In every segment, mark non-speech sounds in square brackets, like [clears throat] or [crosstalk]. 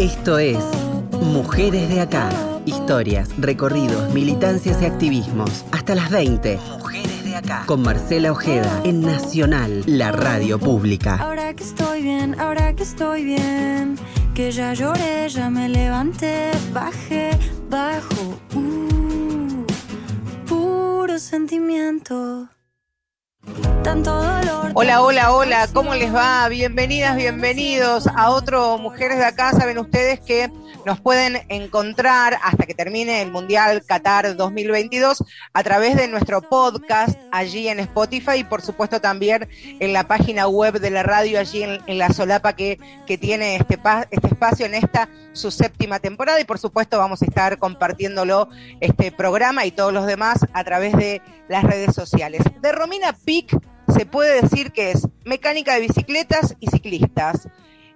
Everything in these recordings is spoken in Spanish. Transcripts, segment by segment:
Esto es Mujeres de Acá. Historias, recorridos, militancias y activismos. Hasta las 20. Mujeres de Acá. Con Marcela Ojeda en Nacional, la radio pública. Ahora que estoy bien, ahora que estoy bien. Que ya lloré, ya me levanté, bajé, bajo. Uh, puro sentimiento. Tanto dolor. Hola, hola, hola, ¿cómo les va? Bienvenidas, bienvenidos a otro Mujeres de Acá. Saben ustedes que nos pueden encontrar hasta que termine el Mundial Qatar 2022 a través de nuestro podcast allí en Spotify y por supuesto también en la página web de la radio allí en, en la solapa que, que tiene este, este espacio en esta su séptima temporada y por supuesto vamos a estar compartiéndolo este programa y todos los demás a través de las redes sociales. De Romina Pic se puede decir que es mecánica de bicicletas y ciclistas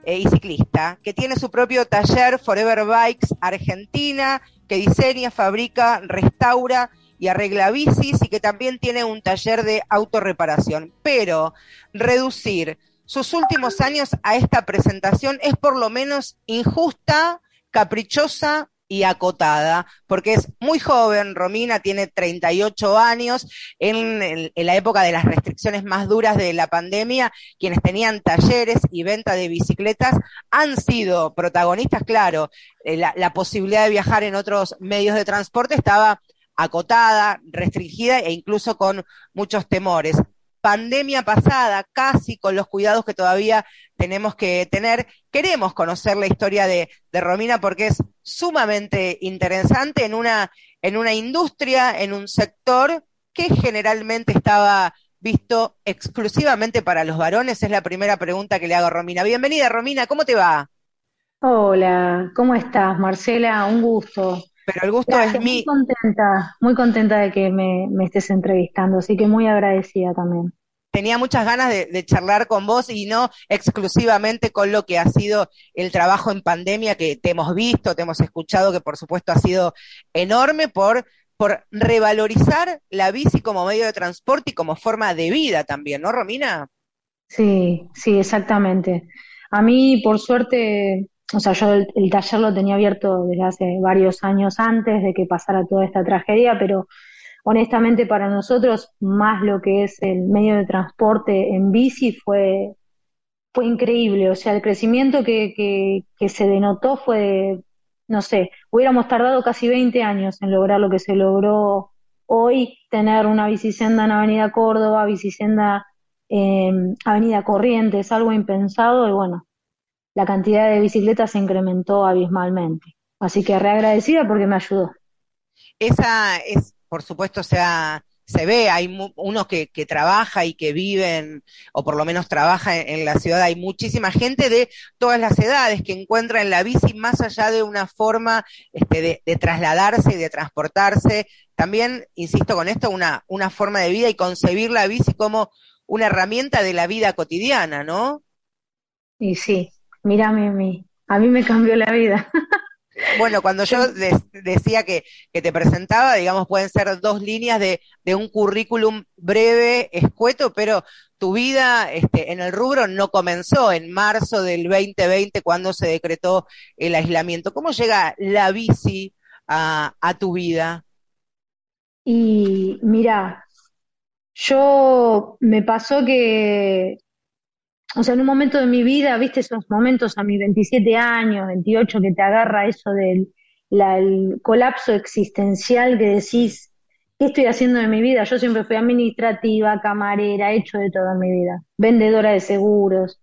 eh, y ciclista, que tiene su propio taller Forever Bikes Argentina, que diseña, fabrica, restaura y arregla bicis y que también tiene un taller de autorreparación. Pero reducir sus últimos años a esta presentación es por lo menos injusta, caprichosa y acotada, porque es muy joven, Romina tiene 38 años, en, el- en la época de las restricciones más duras de la pandemia, quienes tenían talleres y venta de bicicletas han sido protagonistas, claro, eh, la posibilidad de viajar en otros medios de transporte estaba acotada, restringida e incluso con muchos temores. Pandemia pasada, casi con los cuidados que todavía tenemos que tener. Queremos conocer la historia de, de Romina porque es sumamente interesante en una, en una industria, en un sector que generalmente estaba visto exclusivamente para los varones. Es la primera pregunta que le hago a Romina. Bienvenida, Romina, ¿cómo te va? Hola, ¿cómo estás, Marcela? Un gusto. Pero el gusto Gracias, es muy mío. contenta, muy contenta de que me, me estés entrevistando, así que muy agradecida también. Tenía muchas ganas de, charlar con vos y no exclusivamente con lo que ha sido el trabajo en pandemia que te hemos visto, te hemos escuchado, que por supuesto ha sido enorme por, por revalorizar la bici como medio de transporte y como forma de vida también, ¿no, Romina? Sí, sí, exactamente. A mí, por suerte, o sea, yo el taller lo tenía abierto desde hace varios años antes de que pasara toda esta tragedia, pero honestamente para nosotros, más lo que es el medio de transporte en bici fue, fue increíble. O sea, el crecimiento que, que, que se denotó fue, no sé, hubiéramos tardado casi 20 años en lograr lo que se logró hoy, tener una bicisenda en Avenida Córdoba, bicisenda en Avenida Corrientes, algo impensado, y bueno, la cantidad de bicicletas se incrementó abismalmente. Así que reagradecida porque me ayudó. Esa es, por supuesto, sea, se ve, hay mu- uno que, que trabaja y que vive en, o por lo menos trabaja en, la ciudad, hay muchísima gente de todas las edades que encuentra en la bici más allá de una forma este, de, trasladarse y de transportarse, también, insisto con esto, una, una forma de vida y concebir la bici como una herramienta de la vida cotidiana, ¿no? Y sí, mírame a mí, a mí me cambió la vida. [laughs] Bueno, cuando yo de- decía que, que te presentaba, digamos, pueden ser dos líneas de, de un currículum breve, escueto, pero tu vida este, en el rubro no comenzó en marzo del 2020 cuando se decretó el aislamiento. ¿Cómo llega la bici a, a tu vida? Y mira, yo me pasó que, o sea, en un momento de mi vida, viste esos momentos a mis 27 años, 28, que te agarra eso del el colapso existencial que decís, ¿qué estoy haciendo de mi vida? Yo siempre fui administrativa, camarera, he hecho de todo en mi vida, vendedora de seguros.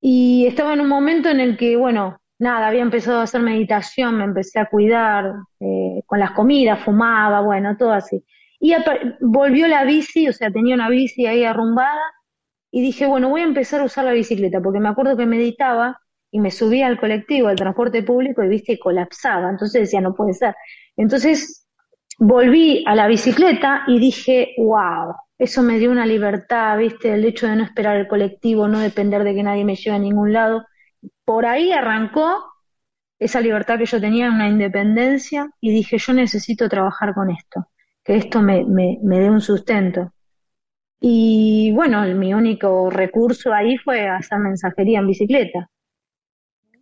Y estaba en un momento en el que, bueno, nada, había empezado a hacer meditación, me empecé a cuidar, eh, con las comidas, fumaba, bueno, todo así. Y volvió la bici, o sea, tenía una bici ahí arrumbada, y dije, bueno, voy a empezar a usar la bicicleta, porque me acuerdo que meditaba y me subía al colectivo, al transporte público, y viste, colapsaba. Entonces decía, no puede ser. Entonces volví a la bicicleta y dije, wow, eso me dio una libertad, viste, el hecho de no esperar el colectivo, no depender de que nadie me lleve a ningún lado. Por ahí arrancó esa libertad que yo tenía, una independencia, y dije, yo necesito trabajar con esto, que esto me, me, me dé un sustento. Y bueno, mi único recurso ahí fue hacer mensajería en bicicleta.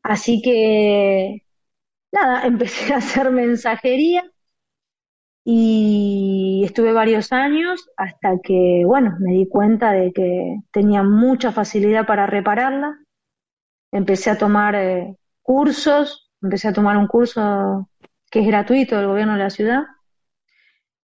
Así que, nada, [laughs] empecé a hacer mensajería y estuve varios años hasta que, bueno, me di cuenta de que tenía mucha facilidad para repararla. Empecé a tomar eh, cursos, empecé a tomar un curso que es gratuito del gobierno de la ciudad.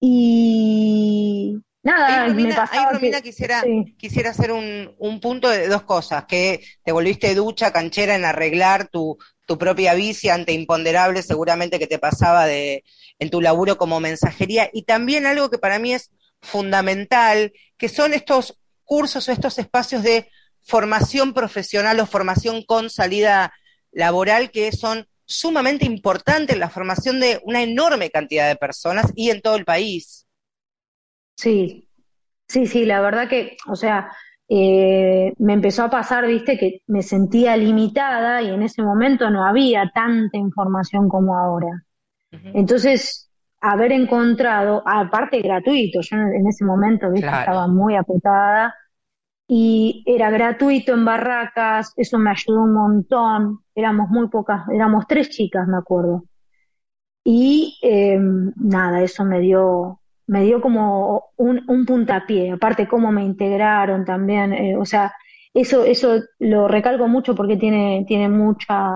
Y nada, ahí, me pasaba Romina, quisiera, quisiera hacer un, un, punto de dos cosas, que te volviste ducha, canchera en arreglar tu, tu propia bici ante imponderables seguramente que te pasaba de, en tu laburo como mensajería, y también algo que para mí es fundamental, que son estos cursos o estos espacios de formación profesional o formación con salida laboral que son sumamente importante en la formación de una enorme cantidad de personas y en todo el país. Sí, sí, sí, la verdad que, o sea, eh, me empezó a pasar, viste, que me sentía limitada y en ese momento no había tanta información como ahora. Entonces, haber encontrado, aparte gratuito, yo en ese momento, viste, estaba muy apretada y era gratuito en barracas, eso me ayudó un montón, éramos muy pocas, éramos tres chicas, me acuerdo. Y em, nada, eso me dio, me dio como un, un puntapié, aparte cómo me integraron también, eh, o sea, eso, eso lo recalco mucho porque tiene, tiene mucha,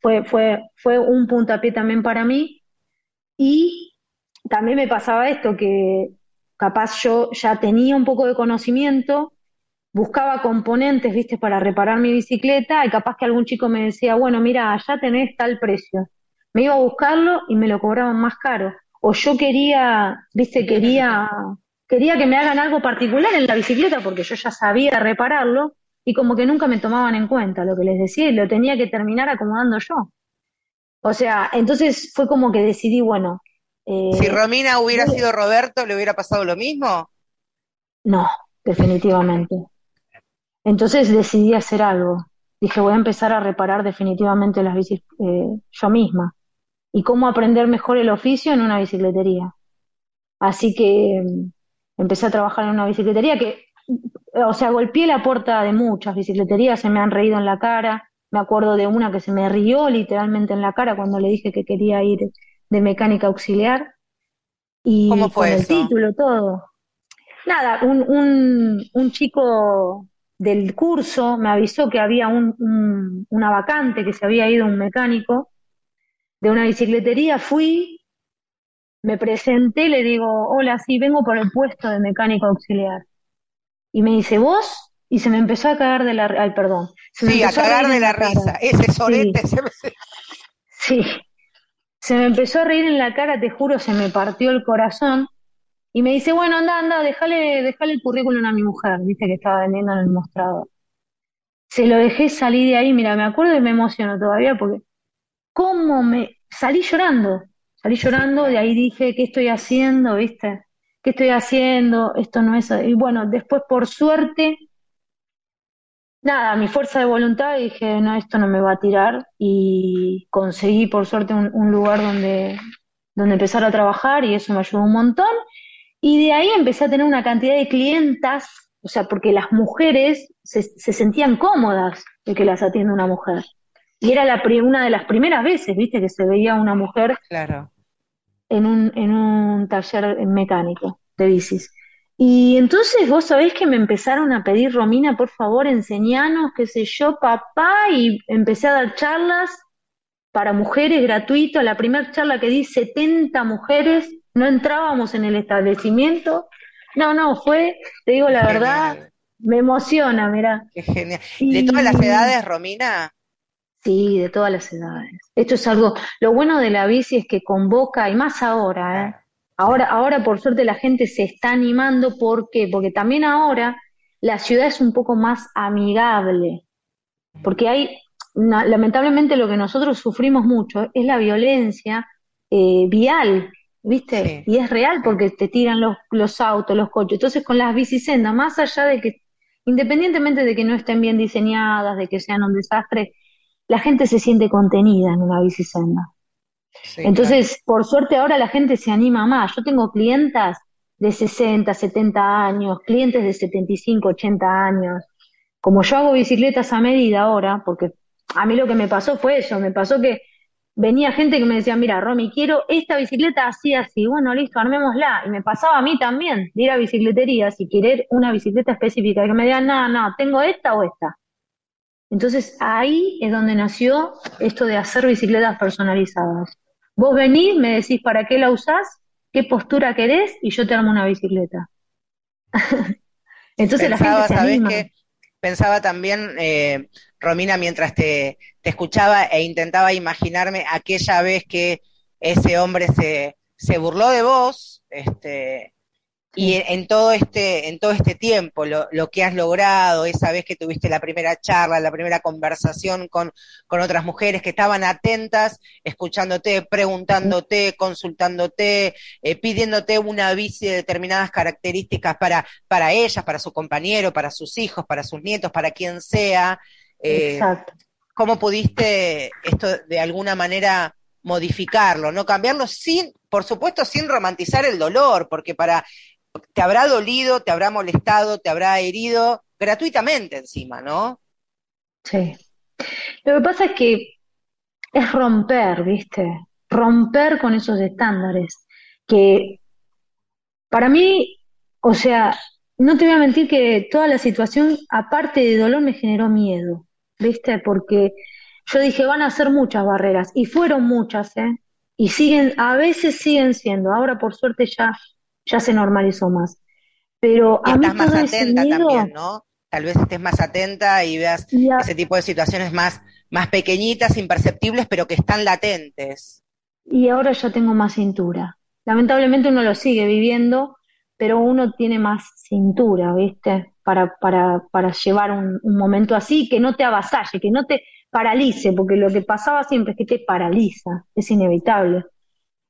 fue, fue, fue un puntapié también para mí. Y también me pasaba esto, que capaz yo ya tenía un poco de conocimiento, buscaba componentes, viste, para reparar mi bicicleta y capaz que algún chico me decía, bueno, mira, ya tenés tal precio. Me iba a buscarlo y me lo cobraban más caro. O yo quería, viste, quería, quería que me hagan algo particular en la bicicleta porque yo ya sabía repararlo y como que nunca me tomaban en cuenta lo que les decía y lo tenía que terminar acomodando yo. O sea, entonces fue como que decidí, bueno. Eh, si Romina hubiera sido Roberto, ¿le hubiera pasado lo mismo? No, definitivamente. Entonces decidí hacer algo. Dije, voy a empezar a reparar definitivamente las bicis eh, yo misma. Y cómo aprender mejor el oficio en una bicicletería. Así que mm, empecé a trabajar en una bicicletería que, o sea, golpeé la puerta de muchas bicicleterías, se me han reído en la cara. Me acuerdo de una que se me rió literalmente en la cara cuando le dije que quería ir de mecánica auxiliar. Y ¿Cómo fue con el título, todo. Nada, un, un, un chico del curso me avisó que había un, una vacante, que se había ido un mecánico de una bicicletería, fui, me presenté, le digo, hola, sí, vengo por el puesto de mecánico auxiliar. Y me dice, ¿vos? Y se me empezó a cagar de la... Ay, perdón. sí, a cagar de la, risa. Ese sorete sí. sí. Se me empezó a reír en la cara, te juro, se me partió el corazón. Y me dice, bueno, anda, anda, déjale, déjale el currículum a mi mujer, dice que estaba vendiendo en el mostrador. Se lo dejé salir de ahí, mira, me acuerdo y me emociono todavía porque cómo me salí llorando, salí llorando, de ahí dije, ¿qué estoy haciendo? ¿Viste? ¿Qué estoy haciendo? Esto no es. Y bueno, después por suerte, nada, mi fuerza de voluntad dije, no, esto no me va a tirar y conseguí por suerte un, lugar donde, donde empezar a trabajar y eso me ayudó un montón. Y de ahí empecé a tener una cantidad de clientas, o sea, porque las mujeres se, sentían cómodas de que las atienda una mujer. Y era la, una de las primeras veces, viste, que se veía una mujer claro. en, un, en un taller mecánico de bicis. Y entonces vos sabés que me empezaron a pedir, Romina, por favor, enseñanos, qué sé yo, papá, y empecé a dar charlas para mujeres gratuito. La primera charla que di, 70 mujeres no entrábamos en el establecimiento. No, no, fue, te digo la verdad, me emociona, mira. Qué genial. ¿De todas las edades, Romina? Sí, de todas las edades. Esto es algo, lo bueno de la bici es que convoca, y más ahora, ¿eh? Ahora, ahora por suerte la gente se está animando, ¿por qué? Porque también ahora la ciudad es un poco más amigable, porque hay, lamentablemente lo que nosotros sufrimos mucho es la violencia eh, vial, ¿viste? Y es real porque te tiran los, los autos, los coches. Entonces, con las bicisendas, más allá de que, independientemente de que no estén bien diseñadas, de que sean un desastre, la gente se siente contenida en una bicisenda. Entonces, por suerte ahora la gente se anima más. Yo tengo clientas de 60, 70 años, clientes de 75, 80 años. Como yo hago bicicletas a medida ahora, porque a mí lo que me pasó fue eso, me pasó que venía gente que me decía, mira, Romy, quiero esta bicicleta así, así, bueno, listo, armémosla. Y me pasaba a mí también, de ir a bicicleterías y querer una bicicleta específica, que me digan, no, no, tengo esta o esta. Entonces ahí es donde nació esto de hacer bicicletas personalizadas. Vos venís, me decís para qué la usás, qué postura querés y yo te armo una bicicleta. [laughs] Entonces la gente se anima. Que pensaba también, eh, Romina, mientras te, te, escuchaba e intentaba imaginarme aquella vez que ese hombre se, se burló de vos, este, y en, todo este, en todo este tiempo, lo, lo, que has logrado, esa vez que tuviste la primera charla, la primera conversación con, con otras mujeres que estaban atentas, escuchándote, preguntándote, consultándote, eh, pidiéndote una bici de determinadas características para, para ellas, para su compañero, para sus hijos, para sus nietos, para quien sea. Eh, ¿Cómo pudiste esto de alguna manera modificarlo, no cambiarlo sin, por supuesto, sin romantizar el dolor, porque para te habrá dolido, te habrá molestado, te habrá herido gratuitamente encima, ¿no? Sí. Lo que pasa es que es romper, ¿viste? Romper con esos estándares. Que para mí, o sea, no te voy a mentir que toda la situación, aparte de dolor, me generó miedo, ¿viste? Porque yo dije, van a ser muchas barreras, y fueron muchas, ¿eh? Y siguen, a veces siguen siendo. Ahora, por suerte, ya ya se normalizó más. Pero a estás más atenta también, ¿no? Tal vez estés más atenta y veas ese tipo de situaciones más, más pequeñitas, imperceptibles, pero que están latentes. Y ahora ya tengo más cintura. Lamentablemente uno lo sigue viviendo, pero uno tiene más cintura, ¿viste? Para, para, para llevar un, un momento así, que no te avasalle, que no te paralice, porque lo que pasaba siempre es que te paraliza, es inevitable.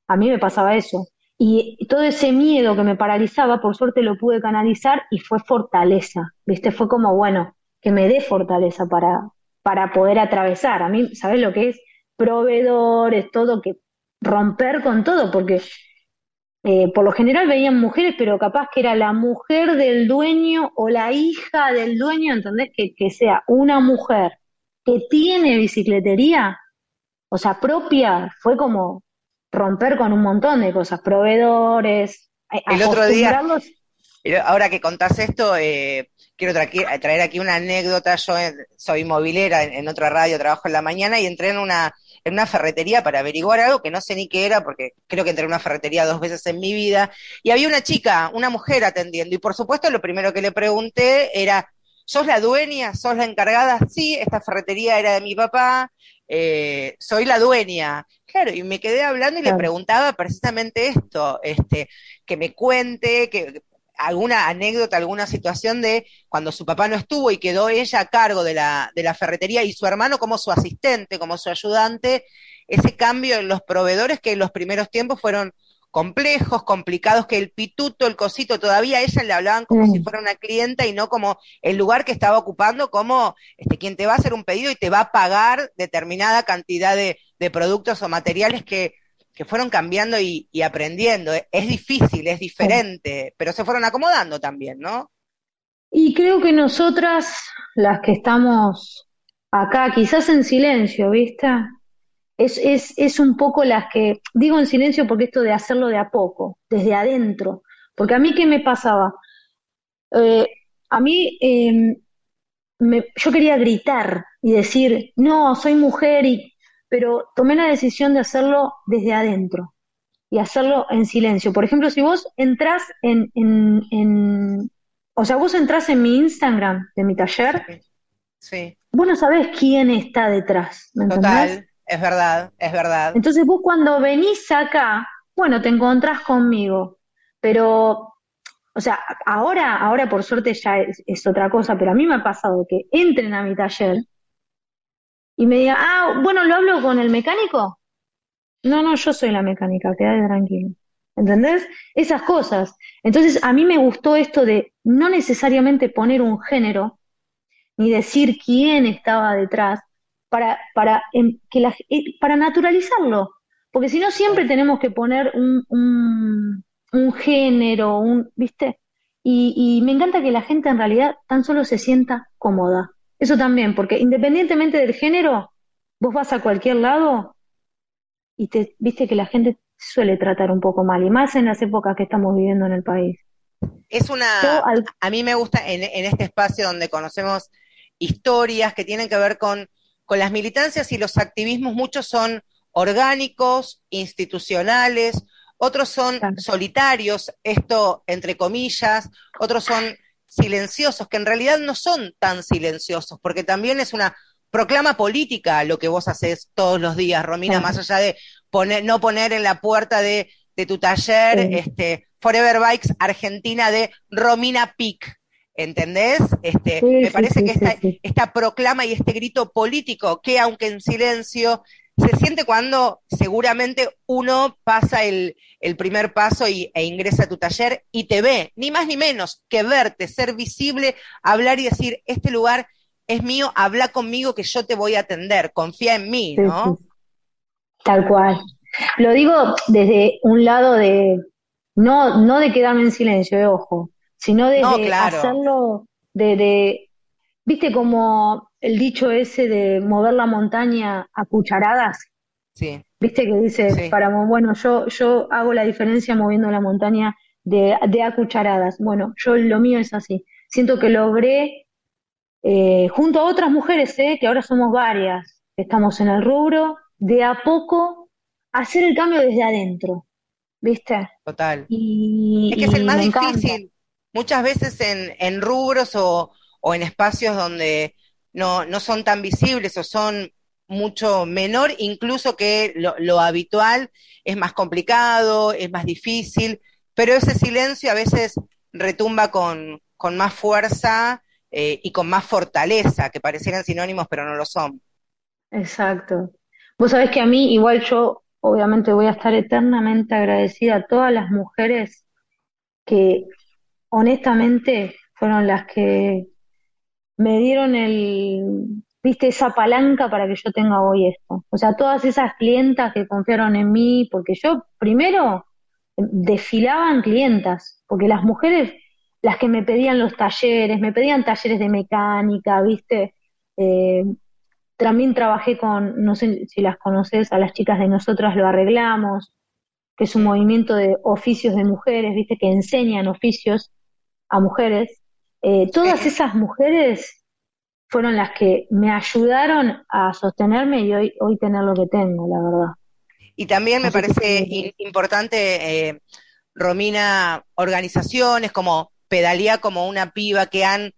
A mí me pasaba eso. Y todo ese miedo que me paralizaba, por suerte lo pude canalizar y fue fortaleza, ¿viste? Fue como, bueno, que me dé fortaleza para, para poder atravesar. A mí, ¿sabes lo que es? Proveedores, todo, que romper con todo, porque eh, por lo general veían mujeres, pero capaz que era la mujer del dueño o la hija del dueño, ¿entendés? Que, que sea una mujer que tiene bicicletería, o sea, propia, fue como, romper con un montón de cosas, proveedores. Eh, el otro día, ahora que contás esto, eh, quiero traer aquí una anécdota. Yo eh, soy movilera en, otra radio, trabajo en la mañana y entré en una, en una ferretería para averiguar algo que no sé ni qué era, porque creo que entré en una ferretería dos veces en mi vida. Y había una chica, una mujer atendiendo. Y por supuesto, lo primero que le pregunté era, ¿sos la dueña? ¿Sos la encargada? Sí, esta ferretería era de mi papá. soy la dueña. Claro, y me quedé hablando y le preguntaba precisamente esto, este, que me cuente, que alguna anécdota, alguna situación de cuando su papá no estuvo y quedó ella a cargo de la, de la ferretería y su hermano como su asistente, como su ayudante, ese cambio en los proveedores que en los primeros tiempos fueron complejos, complicados, que el pituto, el cosito, todavía a ella le hablaban como si fuera una clienta y no como el lugar que estaba ocupando, como este, quien te va a hacer un pedido y te va a pagar determinada cantidad de, productos o materiales que, que fueron cambiando y, aprendiendo. Es difícil, es diferente, pero se fueron acomodando también, ¿no? Y creo que nosotras, las que estamos acá, quizás en silencio, ¿viste? es, es, es un poco las que, digo en silencio porque esto de hacerlo de a poco, desde adentro, porque a mí qué me pasaba, eh, a mí em, yo quería gritar y decir, no, soy mujer, y, pero tomé la decisión de hacerlo desde adentro y hacerlo en silencio. Por ejemplo, si vos entras en, en, en o sea, vos entras en mi Instagram de mi taller, sí. vos no sabés quién está detrás, ¿me Total. Es verdad, es verdad. Entonces vos cuando venís acá, bueno, te encontrás conmigo, pero, o sea, ahora, ahora por suerte ya es, otra cosa, pero a mí me ha pasado que entren a mi taller y me digan, ah, bueno, ¿lo hablo con el mecánico? No, no, yo soy la mecánica, quédate tranquilo. ¿Entendés? Esas cosas. Entonces, a mí me gustó esto de no necesariamente poner un género, ni decir quién estaba detrás, para, para, que la, eh, para naturalizarlo. Porque si no, siempre tenemos que poner un, un, género, un, ¿viste? Y, y, me encanta que la gente en realidad tan solo se sienta cómoda. Eso también, porque independientemente del género, vos vas a cualquier lado y te viste que la gente suele tratar un poco mal, y más en las épocas que estamos viviendo en el país. Es una, a mí me gusta en, este espacio donde conocemos historias que tienen que ver con, con las militancias y los activismos, muchos son orgánicos, institucionales, otros son solitarios, esto entre comillas, otros son silenciosos, que en realidad no son tan silenciosos, porque también es una proclama política lo que vos haces todos los días, Romina, más allá de poner, no poner en la puerta de, tu taller este, Forever Bikes Argentina de Romina Pic. ¿Entendés? Este, me parece que esta, esta proclama y este grito político, que aunque en silencio, se siente cuando seguramente uno pasa el, primer paso y, e ingresa a tu taller y te ve, ni más ni menos que verte, ser visible, hablar y decir, este lugar es mío, habla conmigo que yo te voy a atender, confía en mí, ¿no? Tal cual. Lo digo desde un lado de, no, no de quedarme en silencio, de ojo, sino de hacerlo, de, de, viste como el dicho ese de mover la montaña a cucharadas. Sí. Viste que dice, para, bueno, yo, yo hago la diferencia moviendo la montaña de, de a cucharadas. Bueno, yo lo mío es así. Siento que logré, eh, junto a otras mujeres, eh, que ahora somos varias, estamos en el rubro, de a poco hacer el cambio desde adentro. ¿Viste? Total. Y, es que es el más difícil. Muchas veces en, en rubros o, o en espacios donde no, no son tan visibles o son mucho menor, incluso que lo, habitual, es más complicado, es más difícil, pero ese silencio a veces retumba con, con más fuerza eh, y con más fortaleza, que parecieran sinónimos, pero no lo son. Exacto. Vos sabés que a mí, igual yo, obviamente voy a estar eternamente agradecida a todas las mujeres que honestamente fueron las que me dieron el, viste, esa palanca para que yo tenga hoy esto. O sea, todas esas clientas que confiaron en mí, porque yo primero desfilaban clientas, porque las mujeres, las que me pedían los talleres, me pedían talleres de mecánica, viste, eh, también trabajé con, no sé si las conoces, a las chicas de Nosotras lo arreglamos, que es un movimiento de oficios de mujeres, viste, que enseñan oficios a mujeres. Eh, todas esas mujeres fueron las que me ayudaron a sostenerme y hoy, hoy tener lo que tengo, la verdad. Y también me parece importante, eh, Romina, organizaciones como Pedalía como una piba que han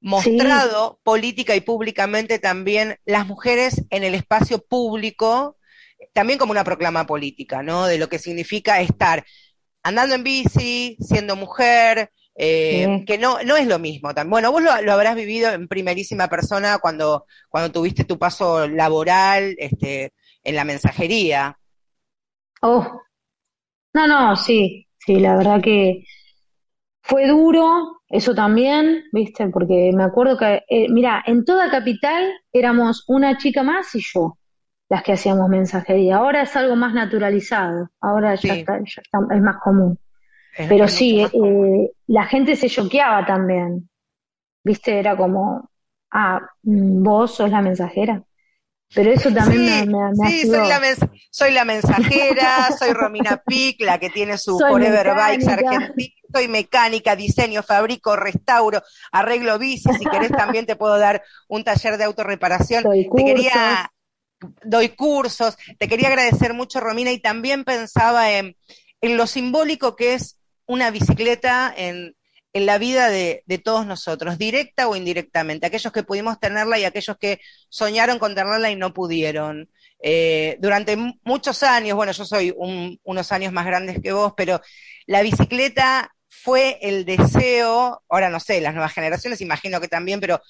mostrado política y públicamente también las mujeres en el espacio público, también como una proclama política, ¿no? De lo que significa estar andando en bici, siendo mujer, eh, que no, no es lo mismo. Bueno, vos lo, habrás vivido en primerísima persona cuando, cuando tuviste tu paso laboral este, en la mensajería. Oh, no, no, sí, sí, la verdad que fue duro, eso también, viste, porque me acuerdo que, eh, mira, en toda capital éramos una chica más y yo las que hacíamos mensajería. Ahora es algo más naturalizado, ahora ya, está, ya es más común. Pero sí, eh, la gente se choqueaba también. ¿Viste? Era como, ah, mm, vos sos la mensajera. Pero eso también me, me, Sí, soy la, soy la, mensajera, soy Romina Pic, la que tiene su [laughs] Forever Bikes Argentina. Soy mecánica, diseño, fabrico, restauro, arreglo bici. Si querés también te puedo dar un taller de autorreparación. te quería, doy cursos. Te quería agradecer mucho, Romina, y también pensaba en, en lo simbólico que es una bicicleta en, la vida de, todos nosotros, directa o indirectamente, aquellos que pudimos tenerla y aquellos que soñaron con tenerla y no pudieron. Eh, durante muchos años, bueno, yo soy unos años más grandes que vos, pero la bicicleta fue el deseo, ahora no sé, las nuevas generaciones imagino que también, pero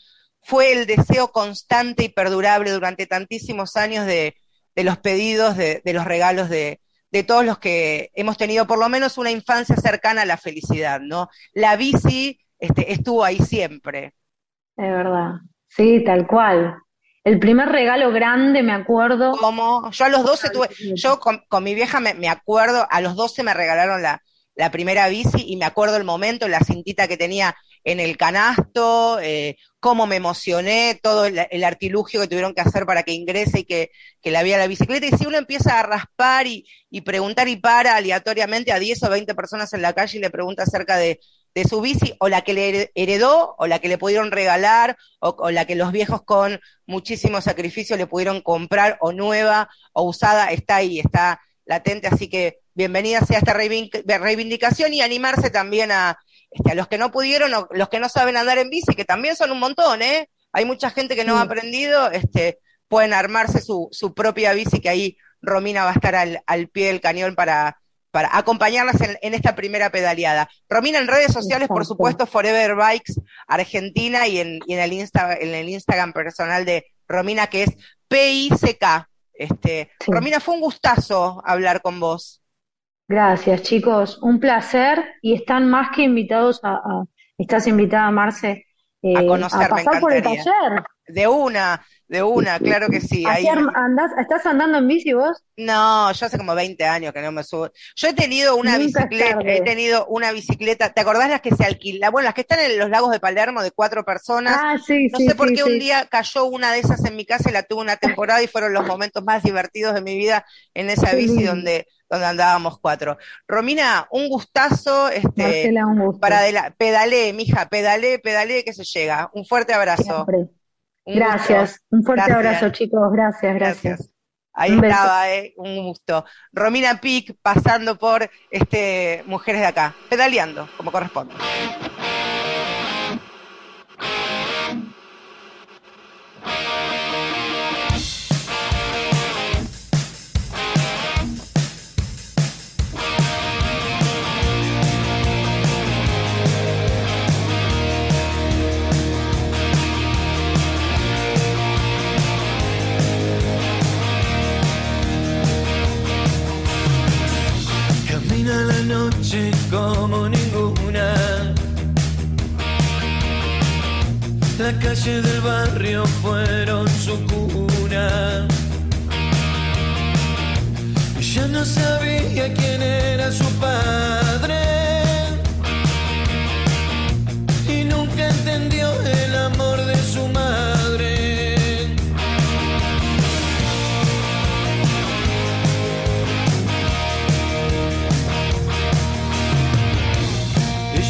fue el deseo constante y perdurable durante tantísimos años de, los pedidos, de los regalos de, de todos los que hemos tenido por lo menos una infancia cercana a la felicidad, ¿no? La bici este, estuvo ahí siempre. Es verdad, sí, tal cual. El primer regalo grande, me acuerdo. Como yo a los 12 tuve, yo con, mi vieja me, acuerdo, a los 12 me regalaron la, la primera bici y me acuerdo el momento, la cintita que tenía en el canasto, eh, cómo me emocioné, todo el, artilugio que tuvieron que hacer para que ingrese y que, que la vía la bicicleta. Y si uno empieza a raspar y, preguntar y para aleatoriamente a 10 o 20 personas en la calle y le pregunta acerca de, su bici, o la que le heredó, o la que le pudieron regalar, o, la que los viejos con muchísimo sacrificio le pudieron comprar, o nueva, o usada, está ahí, está latente. Así que bienvenida sea esta reivindicación y animarse también a, este, a los que no pudieron, los que no saben andar en bici, que también son un montón, ¿eh? Hay mucha gente que no ha aprendido, este, pueden armarse su, su, propia bici, que ahí Romina va a estar al, al pie del cañón para, para acompañarlas en, en, esta primera pedaleada. Romina, en redes sociales, por supuesto, Forever Bikes Argentina y en, y en, el, Insta, en el Instagram personal de Romina, que es PICK. Este, Romina, fue un gustazo hablar con vos. Gracias, chicos. Un placer y están más que invitados a, estás invitada, Marce, eh, a conocer, pasar por el taller. De una, de una, claro que sí. ¿Estás andando en bici vos? No, yo hace como 20 años que no me subo. Yo he tenido una bicicleta, he tenido una bicicleta, ¿te acordás las que se alquilan? Bueno, las que están en los lagos de Palermo de cuatro personas. Ah, sí, no sé por qué un día cayó una de esas en mi casa y la tuve una temporada y fueron los momentos más divertidos de mi vida en esa bici donde donde andábamos cuatro. Romina, un gustazo, este, para de la, pedalé, mija, pedalé, pedalé que se llega. Un fuerte abrazo. gracias, un fuerte abrazo, chicos, gracias, gracias. Ahí estaba, eh, un gusto. Romina Pic pasando por este Mujeres de Acá, pedaleando, como corresponde. Como ninguna. La calle del barrio fueron su cuna. Ya no sabía quién era su padre.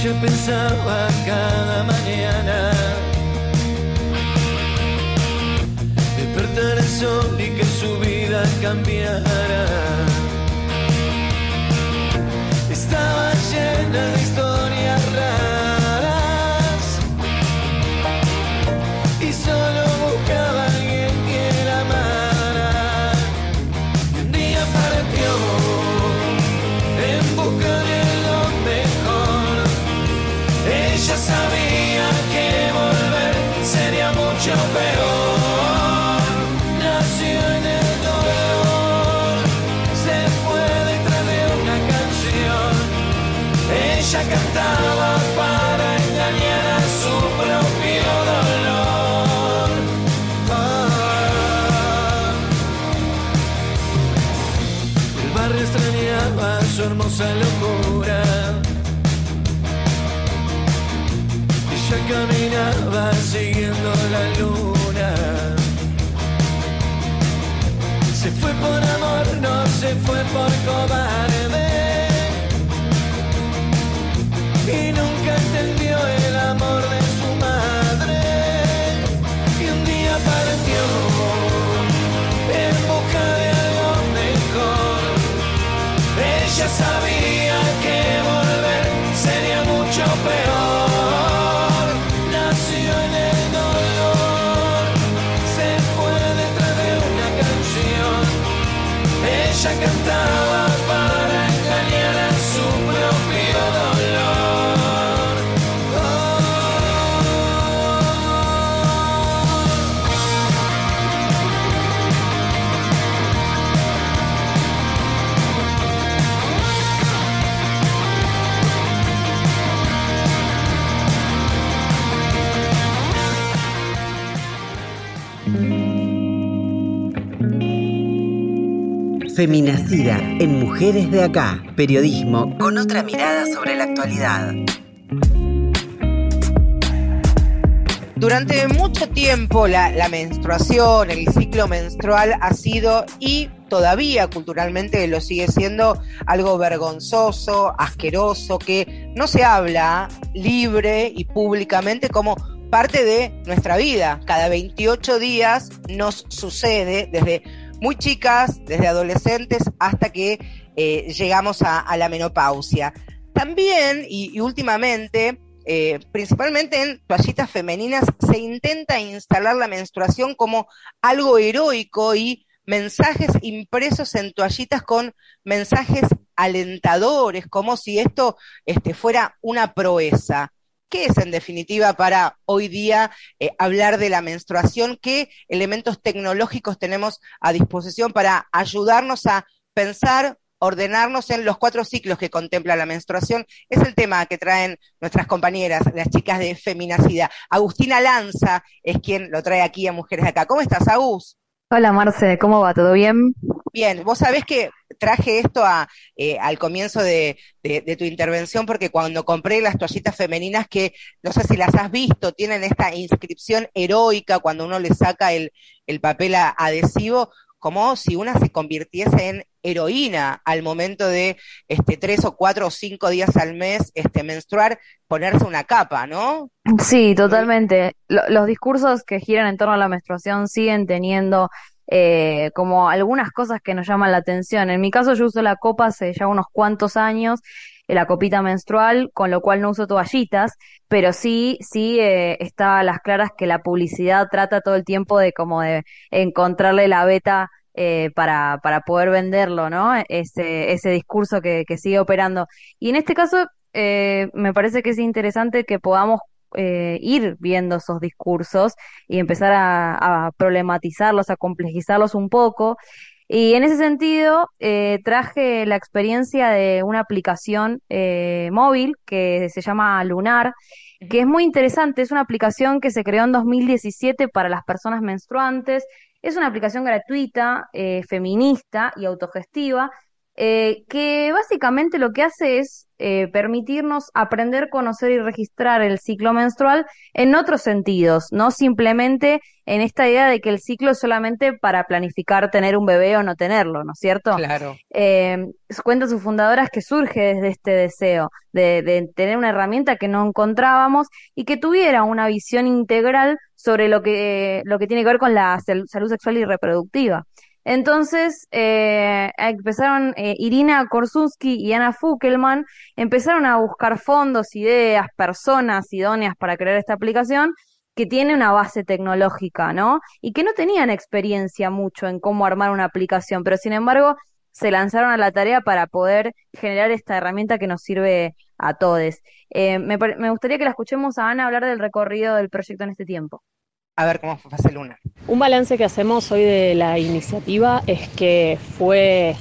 Ella pensaba cada mañana despertar el sol y que su vida cambiara. Estaba llena de historias hermosa locura. Ella caminaba siguiendo la luna. Se fue por amor, no se fue por cobarde. Y nunca Feminacida en Mujeres de Acá. Periodismo con otra mirada sobre la actualidad. Durante mucho tiempo la, la, menstruación, el ciclo menstrual ha sido y todavía culturalmente lo sigue siendo algo vergonzoso, asqueroso, que no se habla libre y públicamente como parte de nuestra vida. Cada 28 días nos sucede desde muy chicas, desde adolescentes hasta que eh, llegamos a, a, la menopausia. También y, y últimamente eh, principalmente en toallitas femeninas, se intenta instalar la menstruación como algo heroico y mensajes impresos en toallitas con mensajes alentadores, como si esto este, fuera una proeza. ¿Qué es en definitiva para hoy día eh, hablar de la menstruación? ¿Qué elementos tecnológicos tenemos a disposición para ayudarnos a pensar, ordenarnos en los cuatro ciclos que contempla la menstruación. Es el tema que traen nuestras compañeras, las chicas de Feminacida. Agustina Lanza es quien lo trae aquí a Mujeres de Acá. ¿Cómo estás, Agus? Hola, Marce, ¿cómo va? ¿Todo bien? Bien, vos sabés que traje esto a, eh, al comienzo de, de, de, tu intervención porque cuando compré las toallitas femeninas que no sé si las has visto, tienen esta inscripción heroica cuando uno le saca el, el papel adhesivo, como si una se convirtiese en heroína al momento de este tres o cuatro o cinco días al mes este menstruar, ponerse una capa, ¿no? Sí, totalmente. Los discursos que giran en torno a la menstruación siguen teniendo eh, como algunas cosas que nos llaman la atención. En mi caso yo uso la copa hace ya unos cuantos años la copita menstrual, con lo cual no uso toallitas, pero sí, sí eh, está a las claras que la publicidad trata todo el tiempo de como de encontrarle la beta eh, para, para poder venderlo, ¿no? Ese, ese discurso que, que sigue operando. Y en este caso, eh, me parece que es interesante que podamos eh, ir viendo esos discursos y empezar a, a problematizarlos, a complejizarlos un poco. Y en ese sentido, eh, traje la experiencia de una aplicación eh, móvil que se llama Lunar, que es muy interesante. Es una aplicación que se creó en 2017 para las personas menstruantes. Es una aplicación gratuita, feminista y autogestiva, eh, que básicamente lo que hace es eh, permitirnos aprender, conocer y registrar el ciclo menstrual en otros sentidos, no simplemente en esta idea de que el ciclo es solamente para planificar tener un bebé o no tenerlo, ¿no es cierto? Claro. Eh, cuenta sus fundadoras que surge desde este deseo de, de tener una herramienta que no encontrábamos y que tuviera una visión integral sobre lo que, lo que tiene que ver con la salud sexual y reproductiva. Entonces, eh, empezaron, eh, Irina Korsunski y Ana Fukelman empezaron a buscar fondos, ideas, personas idóneas para crear esta aplicación que tiene una base tecnológica, ¿no? Y que no tenían experiencia mucho en cómo armar una aplicación, pero sin embargo se lanzaron a la tarea para poder generar esta herramienta que nos sirve a todos. Eh, me, me gustaría que la escuchemos a Ana hablar del recorrido del proyecto en este tiempo a ver cómo fue Fase. Un balance que hacemos hoy de la iniciativa es que fue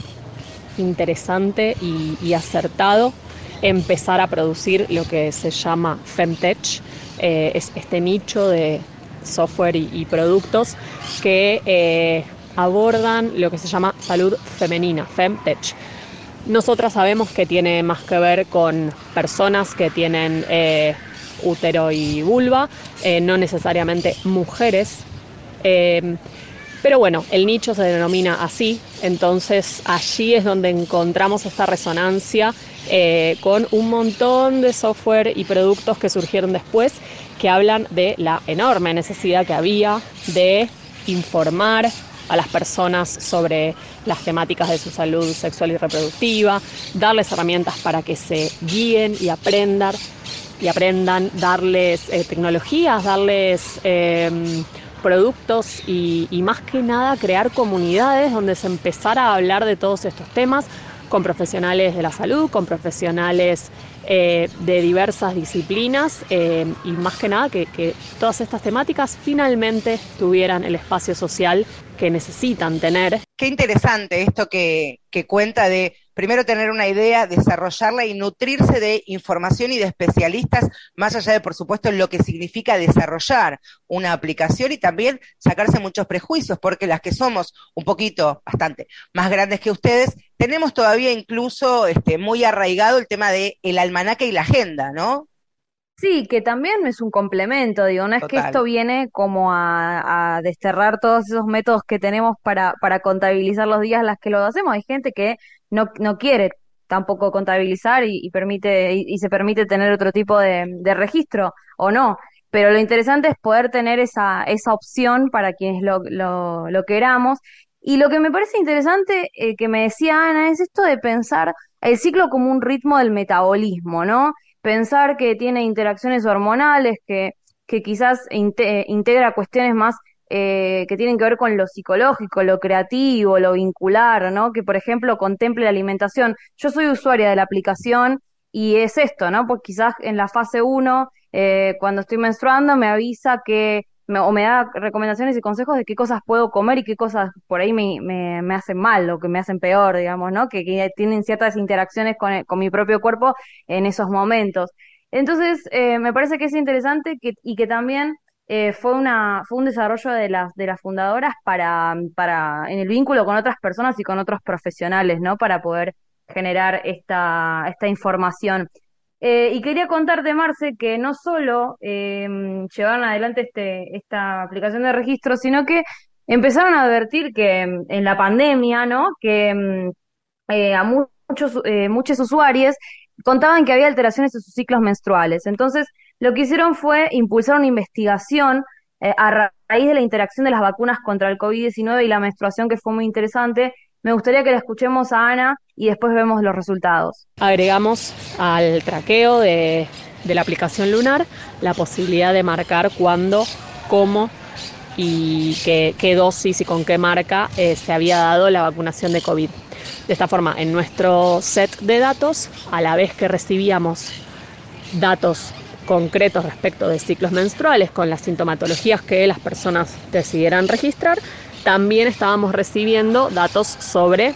interesante y, acertado empezar a producir lo que se llama Femtech, eh, es este nicho de software y, y productos que eh, abordan lo que se llama salud femenina, Femtech. Nosotras sabemos que tiene más que ver con personas que tienen eh, útero y vulva, eh, no necesariamente mujeres. Eh, pero bueno, el nicho se denomina así, entonces allí es donde encontramos esta resonancia eh, con un montón de software y productos que surgieron después que hablan de la enorme necesidad que había de informar a las personas sobre las temáticas de su salud sexual y reproductiva, darles herramientas para que se guíen y aprendan y aprendan, darles eh, tecnologías, darles eh, productos y, más que nada crear comunidades donde se empezara a hablar de todos estos temas con profesionales de la salud, con profesionales eh, de diversas disciplinas eh, y más que nada que, que todas estas temáticas finalmente tuvieran el espacio social que necesitan tener. Qué interesante esto que, que cuenta de primero tener una idea, desarrollarla y nutrirse de información y de especialistas, más allá de, por supuesto, lo que significa desarrollar una aplicación y también sacarse muchos prejuicios, porque las que somos un poquito, bastante más grandes que ustedes, tenemos todavía incluso este, muy arraigado el tema de el almanaque y la agenda, ¿no? Sí, que también es un complemento, digo, no es que esto viene como a, a desterrar todos esos métodos que tenemos para, para contabilizar los días en las que lo hacemos. Hay gente que no, no quiere tampoco contabilizar y, y permite, y, y se permite tener otro tipo de, de registro, o no. Pero lo interesante es poder tener esa, esa opción para quienes lo, lo, lo queramos. Y lo que me parece interesante eh, que me decía Ana es esto de pensar el ciclo como un ritmo del metabolismo, ¿no? Pensar que tiene interacciones hormonales, que, que quizás inte- integra cuestiones más eh, que tienen que ver con lo psicológico, lo creativo, lo vincular, ¿no? Que por ejemplo contemple la alimentación. Yo soy usuaria de la aplicación y es esto, ¿no? Pues quizás en la fase uno eh, cuando estoy menstruando, me avisa que, me- o me da recomendaciones y consejos de qué cosas puedo comer y qué cosas por ahí me, me, me hacen mal o que me hacen peor, digamos, ¿no? Que, que tienen ciertas interacciones con, el- con mi propio cuerpo en esos momentos. Entonces, eh, me parece que es interesante que, y que también eh, fue una, fue un desarrollo de las, de las fundadoras para, para, en el vínculo con otras personas y con otros profesionales, ¿no? Para poder generar esta, esta información. Eh, y quería contarte, Marce, que no solo eh, llevaron adelante este, esta aplicación de registro, sino que empezaron a advertir que mm, en la pandemia, ¿no? Que mm, eh, a mu- muchos, eh, muchos usuarios contaban que había alteraciones en sus ciclos menstruales. Entonces, lo que hicieron fue impulsar una investigación eh, a ra- raíz de la interacción de las vacunas contra el COVID-19 y la menstruación, que fue muy interesante. Me gustaría que la escuchemos a Ana y después vemos los resultados. Agregamos al traqueo de, de la aplicación lunar la posibilidad de marcar cuándo, cómo y qué, dosis y con qué marca eh, se había dado la vacunación de COVID. De esta forma, en nuestro set de datos, a la vez que recibíamos datos concretos respecto de ciclos menstruales con las sintomatologías que las personas decidieran registrar, también estábamos recibiendo datos sobre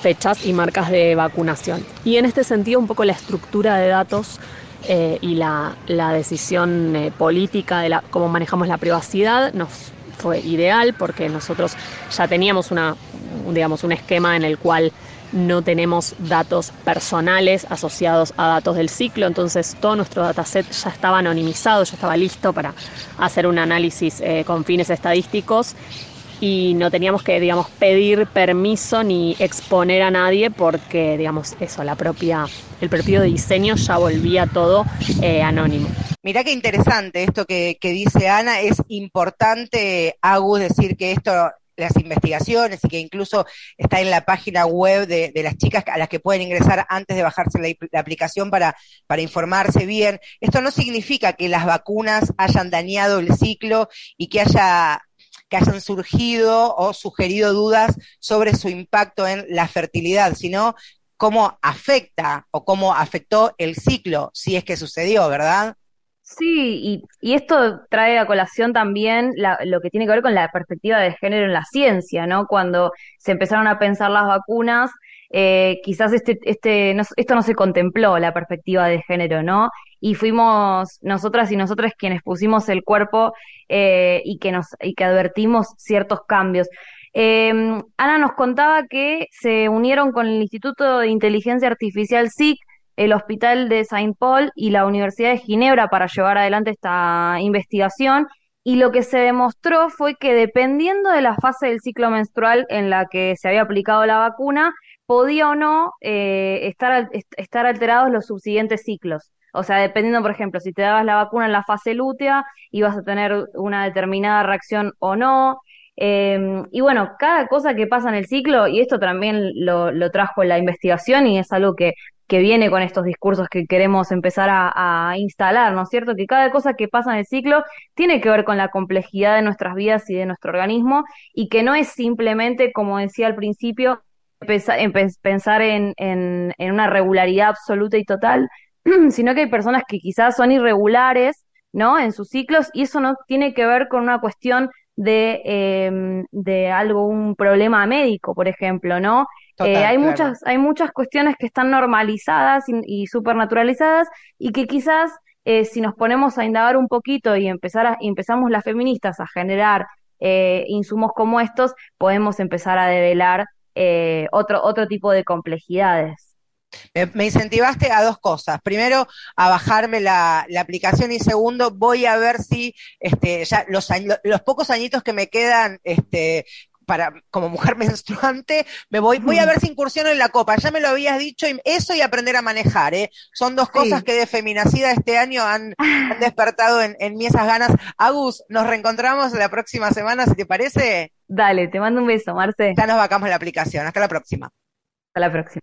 fechas y marcas de vacunación. Y en este sentido, un poco la estructura de datos eh, y la, la decisión eh, política de la, cómo manejamos la privacidad nos fue ideal porque nosotros ya teníamos una, un, digamos, un esquema en el cual no tenemos datos personales asociados a datos del ciclo, entonces todo nuestro dataset ya estaba anonimizado, ya estaba listo para hacer un análisis eh, con fines estadísticos y no teníamos que, digamos, pedir permiso ni exponer a nadie porque, digamos, eso, la propia, el propio diseño ya volvía todo eh, anónimo. Mirá qué interesante esto que, que dice Ana. Es importante, Agus, decir que esto, las investigaciones y que incluso está en la página web de, las chicas a las que pueden ingresar antes de bajarse la, la aplicación para, para informarse bien. Esto no significa que las vacunas hayan dañado el ciclo y que haya que hayan surgido o sugerido dudas sobre su impacto en la fertilidad, sino cómo afecta o cómo afectó el ciclo, si es que sucedió, ¿verdad? Sí, y, esto trae a colación también la- lo que tiene que ver con la perspectiva de género en la ciencia, ¿no? Cuando se empezaron a pensar las vacunas, eh, quizás este, este, no- esto no se contempló, la perspectiva de género, ¿no? Y fuimos nosotras y nosotros quienes pusimos el cuerpo eh, y que nos, y que advertimos ciertos cambios. Eh, Ana nos contaba que se unieron con el Instituto de Inteligencia Artificial SIC el Hospital de Saint Paul y la Universidad de Ginebra para llevar adelante esta investigación. Y lo que se demostró fue que dependiendo de la fase del ciclo menstrual en la que se había aplicado la vacuna, podía o no eh, estar, estar alterados los subsiguientes ciclos. O sea, dependiendo, por ejemplo, si te dabas la vacuna en la fase lútea, ibas a tener una determinada reacción o no. Eh, y bueno, cada cosa que pasa en el ciclo, y esto también lo, lo trajo la investigación y es algo que que viene con estos discursos que queremos empezar a, instalar, ¿no es cierto? Que cada cosa que pasa en el ciclo tiene que ver con la complejidad de nuestras vidas y de nuestro organismo y que no es simplemente, como decía al principio, pensar en, en, en una regularidad absoluta y total, [clears throat] sino que hay personas que quizás son irregulares, ¿no? En sus ciclos y eso no tiene que ver con una cuestión de, em, de algo, un problema médico, por ejemplo, ¿no? Total, Eh, hay claro. muchas, hay muchas cuestiones que están normalizadas y, y supernaturalizadas y que quizás eh, si nos ponemos a indagar un poquito y empezar a, y empezamos las feministas a generar eh, insumos como estos, podemos empezar a develar eh, otro, otro tipo de complejidades. Me, me incentivaste a dos cosas. Primero, a bajarme la, la aplicación y segundo, voy a ver si este, ya los, pocos añitos que me quedan este, para, como mujer [laughs] menstruante, me voy, voy a ver si incursiono en la copa. Ya me lo habías dicho, y eso y aprender a manejar, ¿eh? Son dos cosas que de feminacida este año han, han despertado en, en mí esas ganas. Agus, nos reencontramos la próxima semana, si te parece. Dale, te mando un beso, Marce. Ya nos vacamos la aplicación. Hasta la próxima. Hasta la próxima.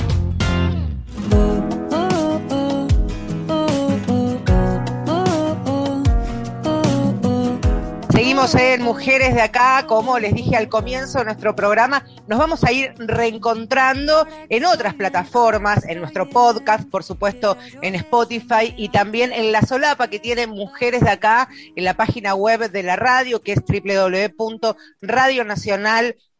En Mujeres de Acá, como les dije al comienzo de nuestro programa, nos vamos a ir reencontrando en otras plataformas, en nuestro podcast, por supuesto, en Spotify y también en la solapa que tiene Mujeres de Acá en la página web de la radio, que es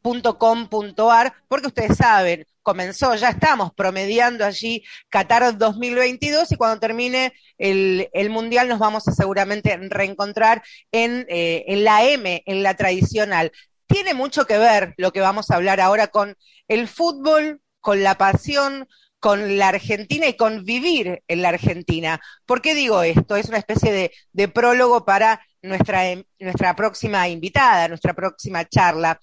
www.radionacional.com.ar, porque ustedes saben, comenzó, ya estamos promediando allí Qatar 2022 y cuando termine el, el Mundial nos vamos a seguramente reencontrar en, eh, en la M, en la tradicional. Tiene mucho que ver lo que vamos a hablar ahora con el fútbol, con la pasión, con la Argentina y con vivir en la Argentina. ¿Por qué digo esto? Es una especie de, de prólogo para nuestra, nuestra próxima invitada, nuestra próxima charla.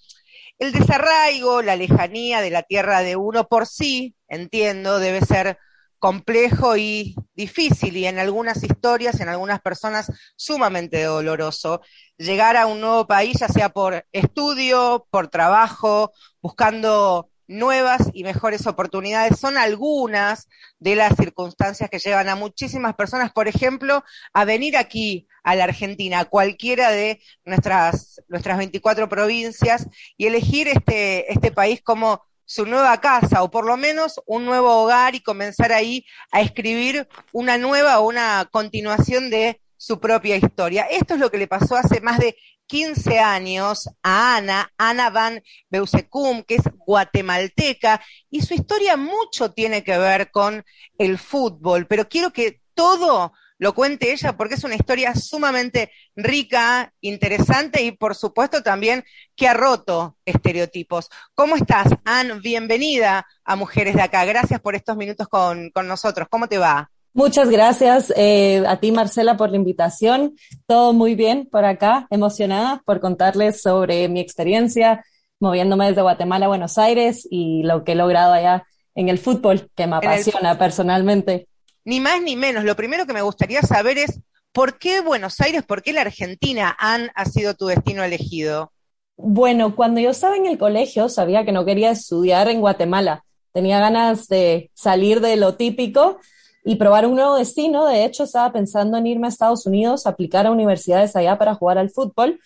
El desarraigo, la lejanía de la tierra de uno por sí, entiendo, debe ser complejo y difícil y en algunas historias, en algunas personas, sumamente doloroso. Llegar a un nuevo país, ya sea por estudio, por trabajo, buscando nuevas y mejores oportunidades, son algunas de las circunstancias que llevan a muchísimas personas, por ejemplo, a venir aquí a la Argentina, a cualquiera de nuestras, nuestras 24 provincias, y elegir este, este país como su nueva casa o por lo menos un nuevo hogar y comenzar ahí a escribir una nueva o una continuación de su propia historia. Esto es lo que le pasó hace más de 15 años a Ana, Ana Van Beusecum, que es guatemalteca, y su historia mucho tiene que ver con el fútbol, pero quiero que todo lo cuente ella porque es una historia sumamente rica, interesante y por supuesto también que ha roto estereotipos. ¿Cómo estás, Ann? Bienvenida a Mujeres de Acá. Gracias por estos minutos con, con nosotros. ¿Cómo te va? Muchas gracias eh, a ti, Marcela, por la invitación. Todo muy bien por acá, emocionada por contarles sobre mi experiencia moviéndome desde Guatemala a Buenos Aires y lo que he logrado allá en el fútbol, que me apasiona personalmente. Ni más ni menos. Lo primero que me gustaría saber es por qué Buenos Aires, por qué la Argentina, Ann, ha sido tu destino elegido. Bueno, cuando yo estaba en el colegio sabía que no quería estudiar en Guatemala. Tenía ganas de salir de lo típico y probar un nuevo destino. De hecho, estaba pensando en irme a Estados Unidos, aplicar a universidades allá para jugar al fútbol.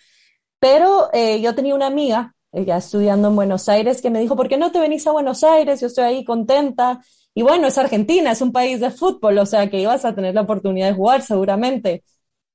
Pero eh, yo tenía una amiga, ella estudiando en Buenos Aires, que me dijo, ¿por qué no te venís a Buenos Aires? Yo estoy ahí contenta. Y bueno, es Argentina, es un país de fútbol, o sea que ibas a tener la oportunidad de jugar seguramente.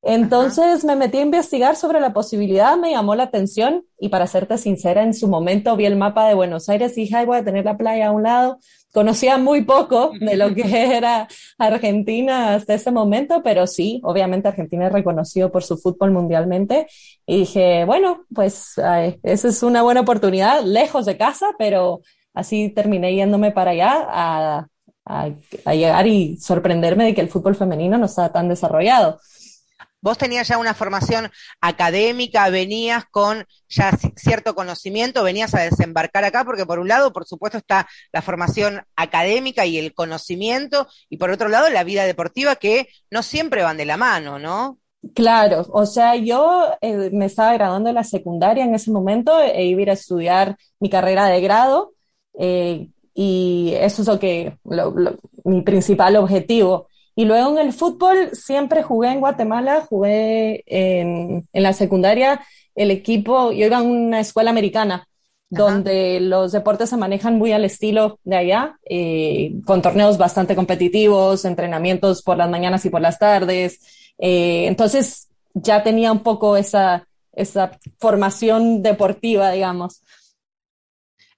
Entonces me metí a investigar sobre la posibilidad, me llamó la atención y para serte sincera, en su momento vi el mapa de Buenos Aires y dije, ay, voy a tener la playa a un lado. Conocía muy poco de lo que [laughs] era Argentina hasta ese momento, pero sí, obviamente Argentina es reconocido por su fútbol mundialmente y dije, bueno, pues ay, esa es una buena oportunidad, lejos de casa, pero así terminé yéndome para allá a, a, a llegar y sorprenderme de que el fútbol femenino no estaba tan desarrollado. Vos tenías ya una formación académica, venías con ya ci- cierto conocimiento, venías a desembarcar acá, porque por un lado, por supuesto, está la formación académica y el conocimiento, y por otro lado, la vida deportiva, que no siempre van de la mano, ¿no? Claro, o sea, yo eh, me estaba graduando de la secundaria en ese momento e iba a estudiar mi carrera de grado eh, y eso es lo que, mi principal objetivo. Y luego en el fútbol siempre jugué en Guatemala, jugué en, en la secundaria, el equipo, yo iba a una escuela americana, donde los deportes se manejan muy al estilo de allá, eh, con torneos bastante competitivos, entrenamientos por las mañanas y por las tardes. Eh, entonces ya tenía un poco esa, esa formación deportiva, digamos.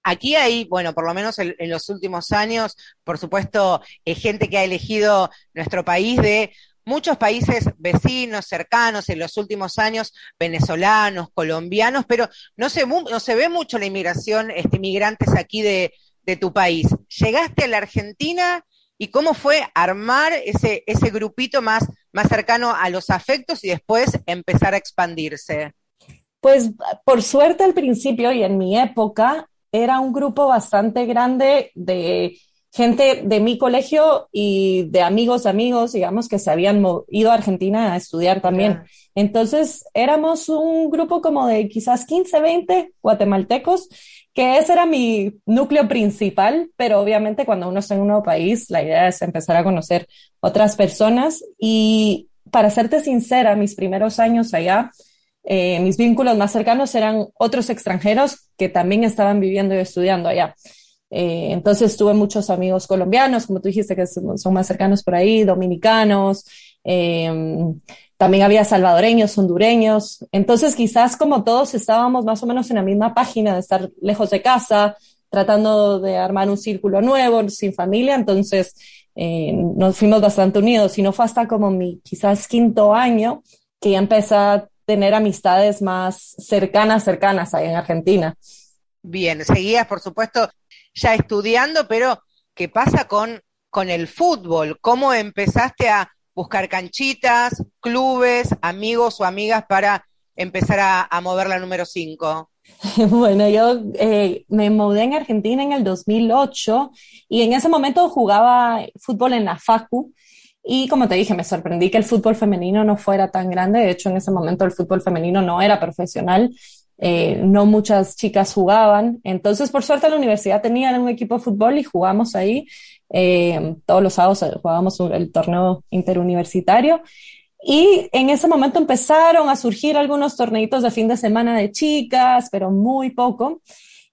Aquí hay, bueno, por lo menos en, los últimos años, por supuesto, eh, gente que ha elegido nuestro país de muchos países vecinos, cercanos en los últimos años, venezolanos, colombianos, pero no se, no se ve mucho la inmigración, este, migrantes aquí de, de tu país. Llegaste a la Argentina y cómo fue armar ese, ese grupito más, más cercano a los afectos y después empezar a expandirse. Pues por suerte al principio y en mi época era un grupo bastante grande de gente de mi colegio y de amigos, amigos, digamos, que se habían ido a Argentina a estudiar también. Entonces éramos un grupo como de quizás 15, 20 guatemaltecos, que ese era mi núcleo principal, pero obviamente cuando uno está en un nuevo país, la idea es empezar a conocer otras personas y para serte sincera, mis primeros años allá, eh, mis vínculos más cercanos eran otros extranjeros que también estaban viviendo y estudiando allá. Eh, entonces tuve muchos amigos colombianos, como tú dijiste, que son, más cercanos por ahí, dominicanos, eh, también había salvadoreños, hondureños. Entonces quizás como todos estábamos más o menos en la misma página de estar lejos de casa, tratando de armar un círculo nuevo, sin familia, entonces eh, nos fuimos bastante unidos. Y no fue hasta como mi quizás quinto año que ya empecé tener amistades más cercanas, cercanas ahí en Argentina. Bien, seguías, por supuesto, ya estudiando, pero ¿qué pasa con, con el fútbol? ¿Cómo empezaste a buscar canchitas, clubes, amigos o amigas para empezar a, a mover la número 5? [laughs] Bueno, yo eh, me mudé en Argentina en el 2008 y en ese momento jugaba fútbol en la FACU. Y como te dije, me sorprendí que el fútbol femenino no fuera tan grande. De hecho, en ese momento el fútbol femenino no era profesional. Eh, no muchas chicas jugaban. Entonces, por suerte, la universidad tenía un equipo de fútbol y jugamos ahí. Eh, todos los sábados jugábamos el torneo interuniversitario. Y en ese momento empezaron a surgir algunos torneitos de fin de semana de chicas, pero muy poco.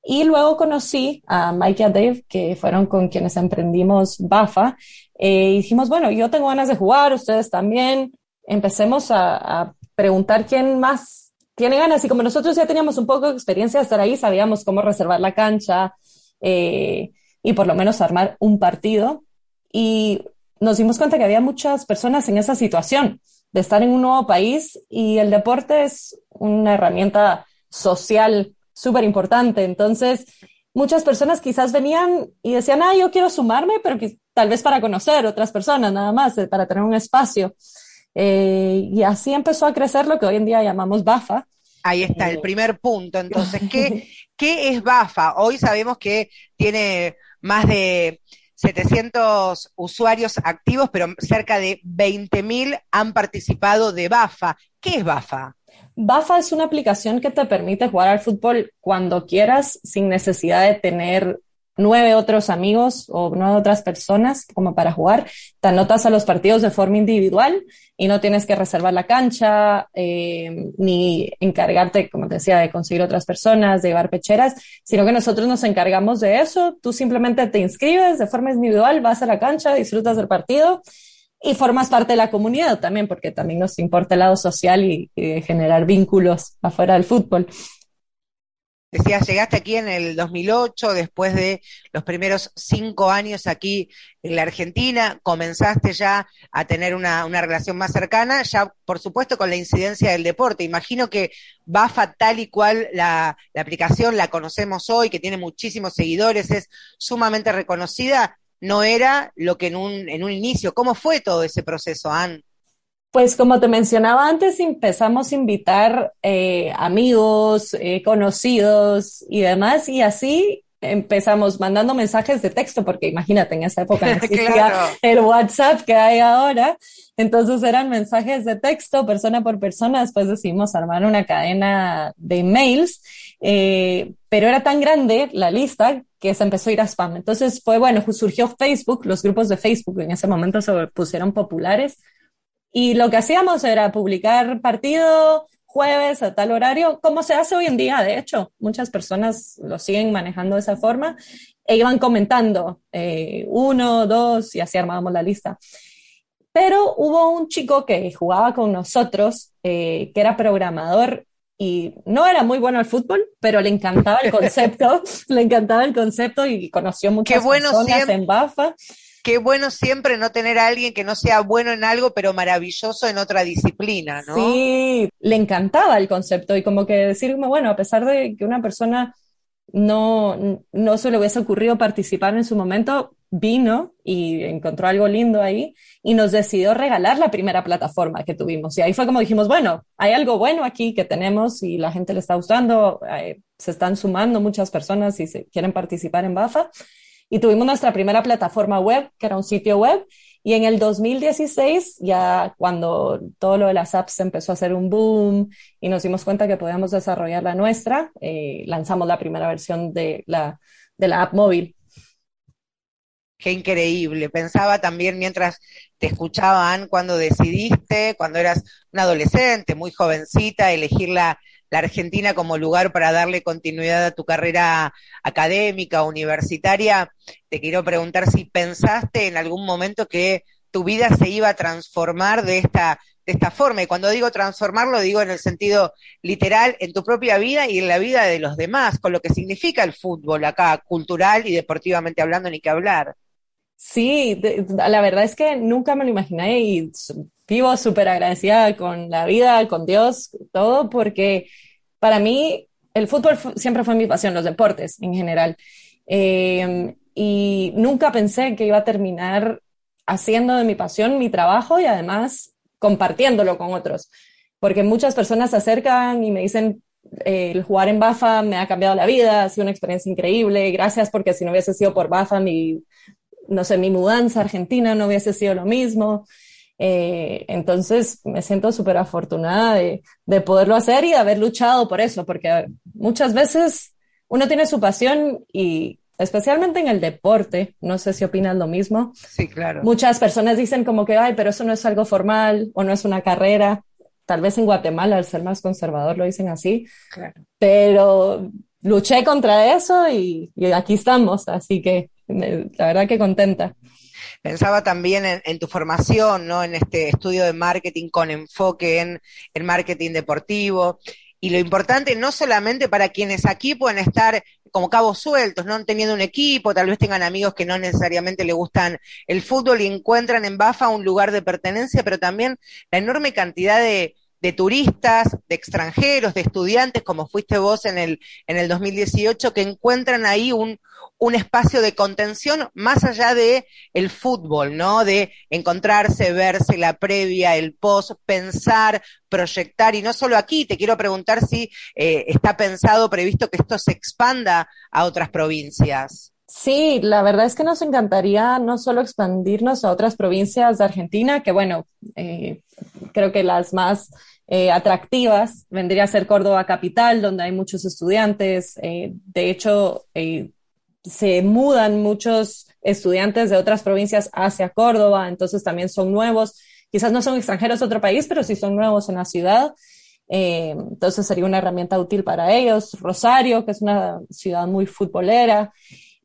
Y luego conocí a Mike y a Dave, que fueron con quienes emprendimos BAFA. Eh, dijimos, bueno, yo tengo ganas de jugar, ustedes también. Empecemos a, a preguntar quién más tiene ganas. Y como nosotros ya teníamos un poco de experiencia de estar ahí, sabíamos cómo reservar la cancha eh, y por lo menos armar un partido. Y nos dimos cuenta que había muchas personas en esa situación de estar en un nuevo país y el deporte es una herramienta social súper importante. Entonces, muchas personas quizás venían y decían, ah, yo quiero sumarme, pero tal vez para conocer otras personas, nada más, eh, para tener un espacio. Eh, y así empezó a crecer lo que hoy en día llamamos BAFA. Ahí está, el primer punto. Entonces, ¿qué, [laughs] ¿qué es BAFA? Hoy sabemos que tiene más de 700 usuarios activos, pero cerca de 20.000 han participado de BAFA. ¿Qué es BAFA? BAFA es una aplicación que te permite jugar al fútbol cuando quieras sin necesidad de tener nueve otros amigos o nueve otras personas como para jugar. Te anotas a los partidos de forma individual y no tienes que reservar la cancha eh, ni encargarte, como te decía, de conseguir otras personas, de llevar pecheras, sino que nosotros nos encargamos de eso. Tú simplemente te inscribes de forma individual, vas a la cancha, disfrutas del partido y formas parte de la comunidad también, porque también nos importa el lado social y, y generar vínculos afuera del fútbol. Decías, llegaste aquí en el 2008, después de los primeros cinco años aquí en la Argentina, comenzaste ya a tener una, una, relación más cercana, ya por supuesto con la incidencia del deporte. Imagino que Bafa tal y cual la, la aplicación la conocemos hoy, que tiene muchísimos seguidores, es sumamente reconocida, no era lo que en un, en un inicio. ¿Cómo fue todo ese proceso, Anne? Pues como te mencionaba antes, empezamos a invitar eh, amigos, eh, conocidos y demás, y así empezamos mandando mensajes de texto, porque imagínate, en esa época no [laughs] existía Claro. el WhatsApp que hay ahora. Entonces eran mensajes de texto, persona por persona. Después decidimos armar una cadena de emails, eh, pero era tan grande la lista que se empezó a ir a spam. Entonces fue bueno, surgió Facebook, los grupos de Facebook en ese momento se pusieron populares. Y lo que hacíamos era publicar partido jueves a tal horario, como se hace hoy en día, de hecho, muchas personas lo siguen manejando de esa forma, e iban comentando eh, uno, dos, y así armábamos la lista. Pero hubo un chico que jugaba con nosotros, eh, que era programador y no era muy bueno al fútbol, pero le encantaba el [laughs] concepto, le encantaba el concepto y conoció muchas bueno personas siempre- en Bafa. Qué bueno siempre no tener a alguien que no sea bueno en algo, pero maravilloso en otra disciplina, ¿no? Sí, le encantaba el concepto y como que decirme, bueno, a pesar de que una persona no, no se le hubiese ocurrido participar en su momento, vino y encontró algo lindo ahí y nos decidió regalar la primera plataforma que tuvimos. Y ahí fue como dijimos, bueno, hay algo bueno aquí que tenemos y la gente le está gustando, eh, se están sumando muchas personas y se quieren participar en Bafa. Y tuvimos nuestra primera plataforma web, que era un sitio web, y en el 2016, ya cuando todo lo de las apps empezó a hacer un boom y nos dimos cuenta que podíamos desarrollar la nuestra, eh, lanzamos la primera versión de la, de la app móvil. Qué increíble. Pensaba también mientras te escuchaban cuando decidiste, cuando eras una adolescente, muy jovencita, elegir la, la Argentina como lugar para darle continuidad a tu carrera académica, universitaria. Te quiero preguntar si pensaste en algún momento que tu vida se iba a transformar de esta, de esta forma. Y cuando digo transformar, lo digo en el sentido literal, en tu propia vida y en la vida de los demás, con lo que significa el fútbol acá, cultural y deportivamente hablando, ni que hablar. Sí, la verdad es que nunca me lo imaginé y vivo súper agradecida con la vida, con Dios, todo, porque para mí el fútbol fu- siempre fue mi pasión, los deportes en general. Eh, y nunca pensé que iba a terminar haciendo de mi pasión mi trabajo y además compartiéndolo con otros, porque muchas personas se acercan y me dicen, eh, el jugar en Bafa me ha cambiado la vida, ha sido una experiencia increíble, gracias porque si no hubiese sido por Bafa, mi, no sé, mi mudanza a Argentina no hubiese sido lo mismo. Eh, entonces me siento súper afortunada de, de poderlo hacer y de haber luchado por eso, porque muchas veces uno tiene su pasión y especialmente en el deporte, no sé si opinas lo mismo, Sí, claro. muchas personas dicen como que, ay, pero eso no es algo formal o no es una carrera. Tal vez en Guatemala, al ser más conservador, lo dicen así, Claro. pero luché contra eso y, y aquí estamos, así que me- la verdad que contenta. Pensaba también en, en tu formación, ¿no? En este estudio de marketing con enfoque en, en marketing deportivo. Y lo importante, no solamente para quienes aquí pueden estar como cabos sueltos, no teniendo un equipo, tal vez tengan amigos que no necesariamente le gustan el fútbol y encuentran en Bafa un lugar de pertenencia, pero también la enorme cantidad de, de turistas, de extranjeros, de estudiantes, como fuiste vos en el, en el 2018, que encuentran ahí un, un espacio de contención más allá de el fútbol, ¿no? De encontrarse, verse la previa, el post, pensar, proyectar, y no solo aquí, te quiero preguntar si eh, está pensado, previsto que esto se expanda a otras provincias. Sí, la verdad es que nos encantaría no solo expandirnos a otras provincias de Argentina, que bueno, eh, creo que las más eh, atractivas vendría a ser Córdoba capital, donde hay muchos estudiantes. de hecho, se mudan muchos estudiantes de otras provincias hacia Córdoba, entonces también son nuevos. Quizás no son extranjeros de otro país, pero sí son nuevos en la ciudad. Eh, entonces sería una herramienta útil para ellos. Rosario, que es una ciudad muy futbolera,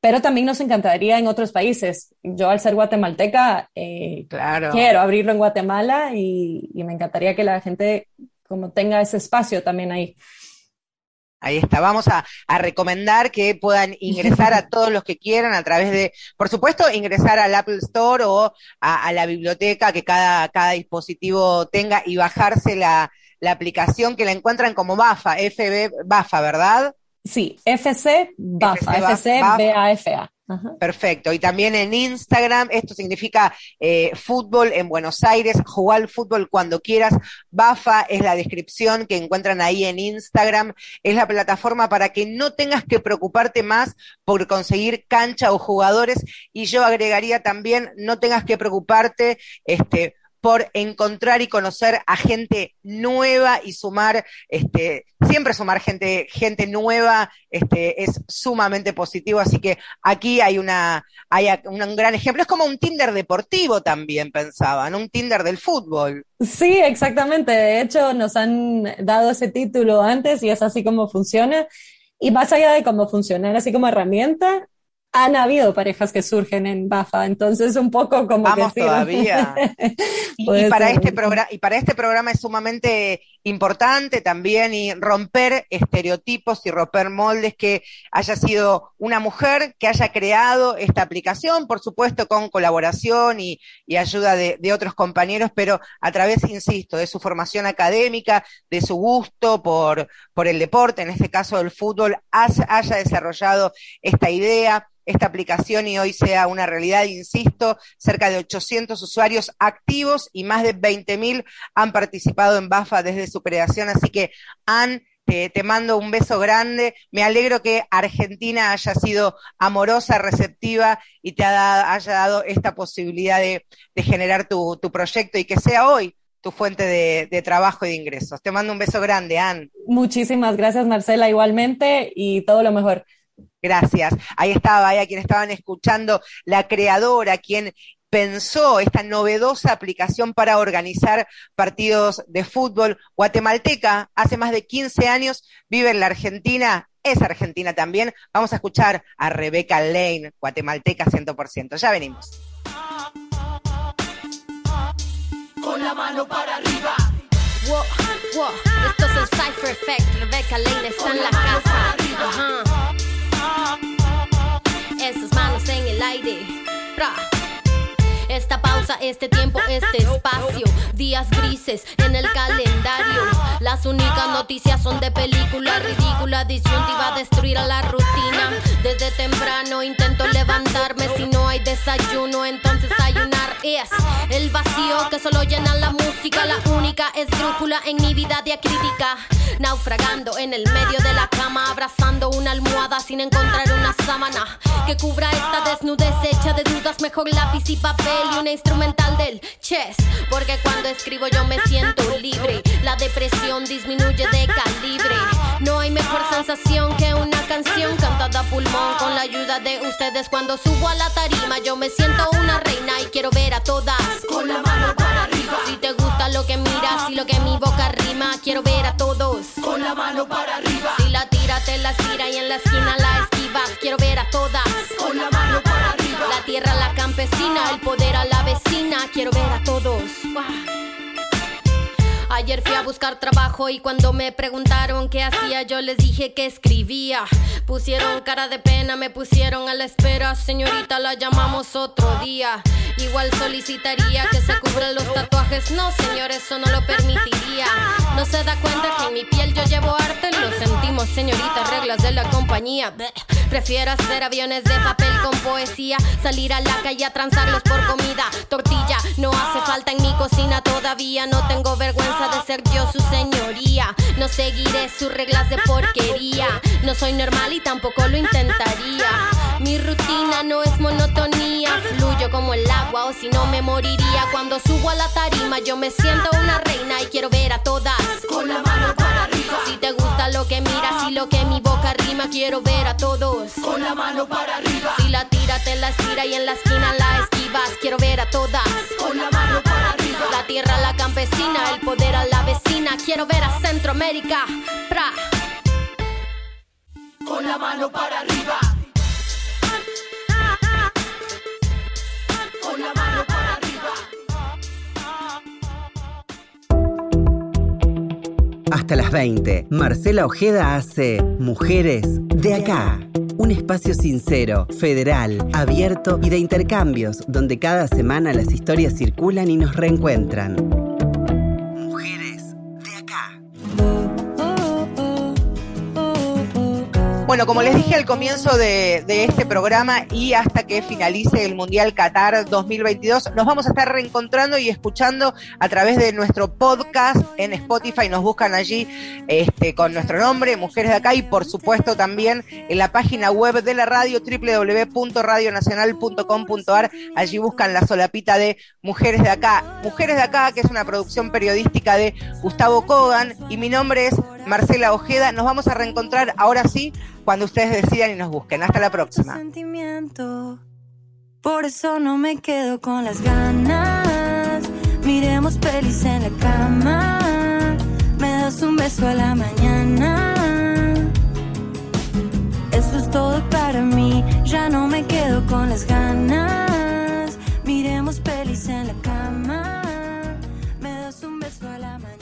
pero también nos encantaría en otros países. Yo al ser guatemalteca, eh, Claro. quiero abrirlo en Guatemala y, y me encantaría que la gente como tenga ese espacio también ahí. Ahí está, vamos a, a recomendar que puedan ingresar a todos los que quieran a través de, por supuesto, ingresar al Apple Store o a, a la biblioteca que cada, cada dispositivo tenga y bajarse la, la aplicación que la encuentran como BAFA, FB BAFA, ¿verdad? Sí, FC BAFA, FC FC Bafa. Perfecto. Y también en Instagram, esto significa eh, fútbol en Buenos Aires, jugar fútbol cuando quieras. Bafa es la descripción que encuentran ahí en Instagram. Es la plataforma para que no tengas que preocuparte más por conseguir cancha o jugadores. Y yo agregaría también, no tengas que preocuparte, este, por encontrar y conocer a gente nueva y sumar, este, siempre sumar gente, gente nueva, este, es sumamente positivo. Así que aquí hay una, hay un, gran ejemplo. Es como un Tinder deportivo también, pensaban, un Tinder del fútbol. Sí, exactamente. De hecho, nos han dado ese título antes y es así como funciona. Y más allá de cómo funcionar así como herramienta, han habido parejas que surgen en Bafa, entonces un poco como Vamos que todavía. [laughs] Y, para este programa, y para este programa es sumamente importante también y romper estereotipos y romper moldes que haya sido una mujer que haya creado esta aplicación, por supuesto con colaboración y, ayuda de, otros compañeros, pero a través, insisto, de su formación académica, de su gusto por, por el deporte, en este caso el fútbol, haya desarrollado esta idea esta aplicación y hoy sea una realidad, insisto, cerca de 800 usuarios activos y más de 20.000 han participado en BAFA desde su creación, así que han te, te, mando un beso grande. Me alegro que Argentina haya sido amorosa, receptiva y te ha, haya dado esta posibilidad de, de generar tu, tu, proyecto y que sea hoy tu fuente de, de, trabajo y de ingresos. Te mando un beso grande, Ann. Muchísimas gracias, Marcela, igualmente, y todo lo mejor. Gracias. Ahí estaba, ahí a quien estaban escuchando, la creadora, quien pensó esta novedosa aplicación para organizar partidos de fútbol guatemalteca. Hace más de 15 años vive en la Argentina, es argentina también. Vamos a escuchar a Rebeca Lane, guatemalteca 100%. Ya venimos. Con la mano para arriba. Wow, wow. Esto es el Cypher Effect. Rebeca Lane está en la casa. Ajá. Esas manos en el aire. Bra. Esta pausa, este tiempo, este espacio. Días grises en el calendario. Las únicas noticias son de película ridícula, disyuntiva, destruir a la rutina. Desde temprano intento levantarme. Si no hay desayuno, entonces ayunar es el vacío que solo llena la música. La única esdrújula en mi vida diacrítica. Naufragando en el medio de la abrazando una almohada sin encontrar una sábana que cubra esta desnudez hecha de dudas. Mejor lápiz y papel y una instrumental del chess. Porque cuando escribo yo me siento libre. La depresión disminuye de calibre. No hay mejor sensación que una canción cantada a pulmón con la ayuda de ustedes. Cuando subo a la tarima yo me siento una reina y quiero ver a todas con la mano para arriba. Si te gusta lo que miras y lo que mi boca rima, quiero ver a todos con la mano para arriba. El poder a la vecina, quiero ver a todos. Ayer fui a buscar trabajo y cuando me preguntaron qué hacía, yo les dije que escribía. Pusieron cara de pena, me pusieron a la espera. Señorita, la llamamos otro día. Igual solicitaría que se cubran los tatuajes. No, señor, eso no lo permitiría. No se da cuenta que en mi piel yo llevo arte. Lo sentimos, señorita, reglas de la compañía. Prefiero hacer aviones de papel con poesía. Salir a la calle a transarlos por comida. Tortilla, no hace falta en mi cocina todavía. No tengo vergüenza de ser yo su señoría. No seguiré sus reglas de porquería. No soy normal y tampoco lo intentaría. Mi rutina no es monotonía. Fluyo como el agua o si no me moriría. Cuando subo a la tarima yo me siento una reina y quiero ver a todas con la mano para arriba. Si te gusta lo que miras y lo que mi boca rima, quiero ver a todos con la mano para arriba. Si la tira te la estira y en la esquina la esquivas, quiero ver a todas con la mano. Tierra a la campesina, el poder a la vecina, quiero ver a Centroamérica. Pra. Con la mano para arriba. Con la mano para arriba. Hasta las 20, Marcela Ojeda hace Mujeres de acá. Un espacio sincero, federal, abierto y de intercambios, donde cada semana las historias circulan y nos reencuentran. Bueno, como les dije al comienzo de, este programa y hasta que finalice el Mundial Qatar 2022, nos vamos a estar reencontrando y escuchando a través de nuestro podcast en Spotify. Nos buscan allí este, con nuestro nombre, Mujeres de Acá, y por supuesto también en la página web de la radio www.radionacional.com.ar. Allí buscan la solapita de Mujeres de Acá. Mujeres de Acá, que es una producción periodística de Gustavo Kogan, y mi nombre es Marcela Ojeda. Nos vamos a reencontrar ahora sí cuando ustedes decidan y nos busquen. Hasta la próxima. Por eso no me quedo con las ganas. Miremos pelis en la cama. Me das un beso a la mañana. Eso es todo para mí. Ya no me quedo con las ganas. Miremos pelis en la cama. Me das un beso a la mañana.